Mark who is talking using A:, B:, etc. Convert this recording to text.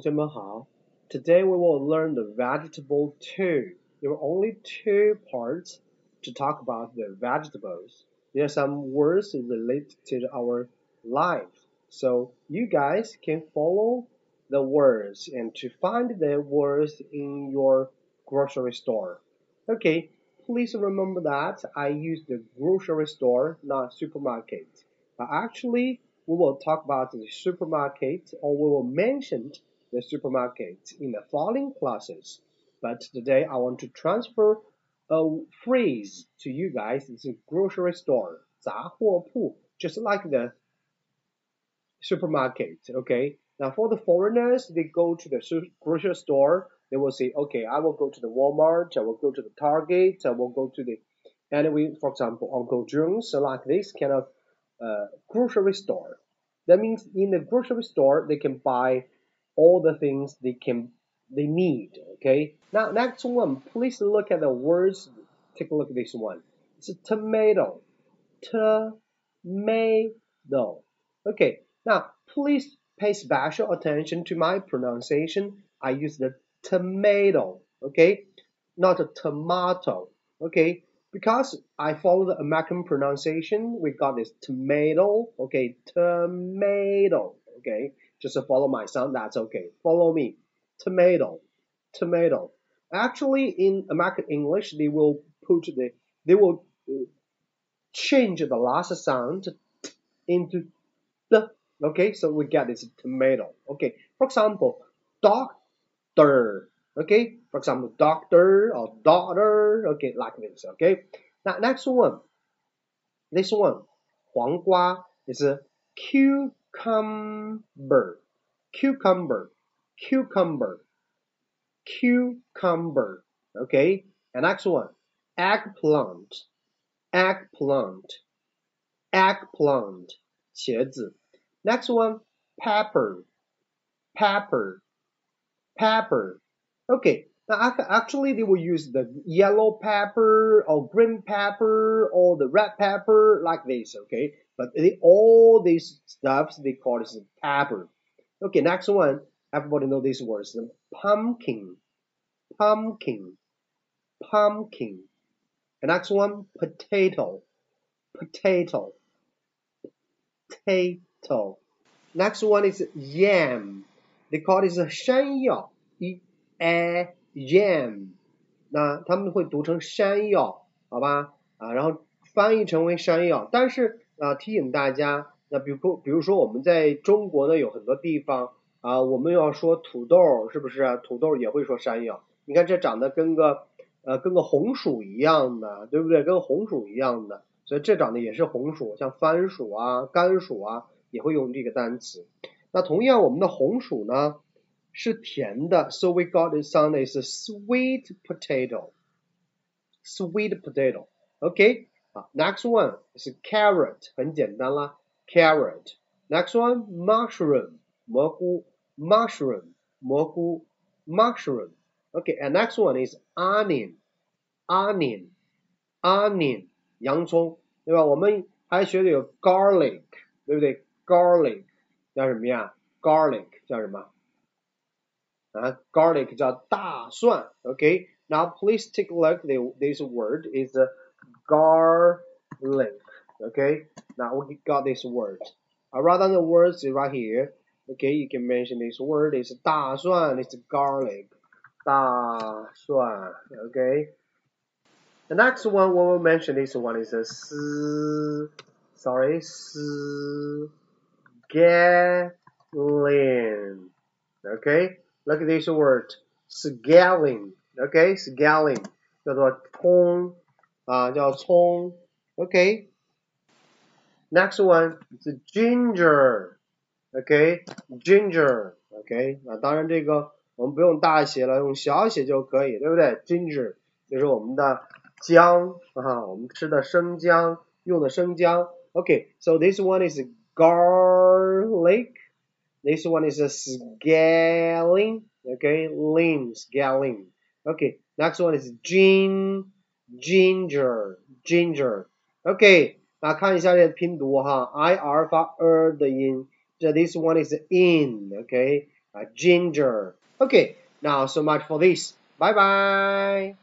A: 学们好。Today we will learn the vegetable two. There are only two parts to talk about the vegetables. There are some words related to our life. So you guys can follow the words and to find the words in your grocery store. Okay, please remember that I use the grocery store, not supermarket. But actually, we will talk about the supermarket or we will mention the supermarket in the following classes. But today I want to transfer a phrase to you guys. It's a grocery store, 杂货铺, just like the supermarket. Okay. Now for the foreigners, they go to the grocery store. They will say, okay, I will go to the Walmart. I will go to the Target. I will go to the anyway, for example, Uncle Jones, like this kind of uh, grocery store. That means in the grocery store they can buy all the things they can they need. Okay. Now next one, please look at the words. Take a look at this one. It's a tomato. Tomato. Okay. Now please pay special attention to my pronunciation. I use the tomato. Okay. Not a tomato. Okay because I follow the American pronunciation, we got this tomato, okay, tomato, okay, just follow my sound, that's okay. Follow me, tomato, tomato. Actually, in American English, they will put the, they will uh, change the last sound into the, okay, so we get this tomato, okay. For example, doctor, Okay, for example, doctor or daughter. Okay, like this. Okay, now next one. This one, 黄瓜 is a cucumber, cucumber, cucumber, cucumber. Okay, and next one, eggplant, eggplant, eggplant, 茄子. Next one, pepper, pepper, pepper. Okay, now actually they will use the yellow pepper or green pepper or the red pepper like this, okay? But they, all these stuffs they call this pepper. Okay, next one, everybody know these words. Pumpkin, pumpkin, pumpkin. The next one, potato, potato, potato. Next one is yam. They call this 山药。A yam，那他们会读成山药，好吧？啊，然后翻译成为山药。但是啊，提醒大家，那比如比如说我们在中国呢，有很多地方啊，我们要说土豆，是不是？土豆也会说山药。你看这长得跟个呃跟个红薯一样的，对不对？跟红薯一样的，所以这长得也是红薯，像番薯啊、甘薯啊，也会用这个单词。那同样，我们的红薯呢？是甜的，so we got this sound is sweet potato. Sweet potato. Okay. 好，next one 是 carrot，很简单啦，carrot。Next one mushroom，蘑菇，mushroom，蘑菇，mushroom。Okay, and next one is onion, onion, onion，洋葱，对吧？我们还学的有 garlic，对不对？garlic 叫什么呀？garlic 叫什么 ？uh, garlic 叫大蒜，OK。Now please take a look. This word is garlic. Okay. Now we got this word. Uh, rather than the words right here. Okay, you can mention this word is 大蒜. It's garlic. 大蒜. Okay. The next one we will mention this one is a 丝 sorry 丝 scallion. Okay. Look at this word, scallion. Okay, scallion uh, Okay. Next one is ginger. Okay, ginger. Okay. 啊，当然这个我们不用大写了，用小写就可以，对不对？Ginger 就是我们的姜啊，我们吃的生姜，用的生姜. Okay. So this one is garlic。this one is a scallion. Okay, limbs, scallion. Okay, next one is gin, ginger, ginger. Okay，那看一下这拼读哈，i r 发 er 的音。So this one is in. Okay, ginger. Okay, now so much for this. Bye bye.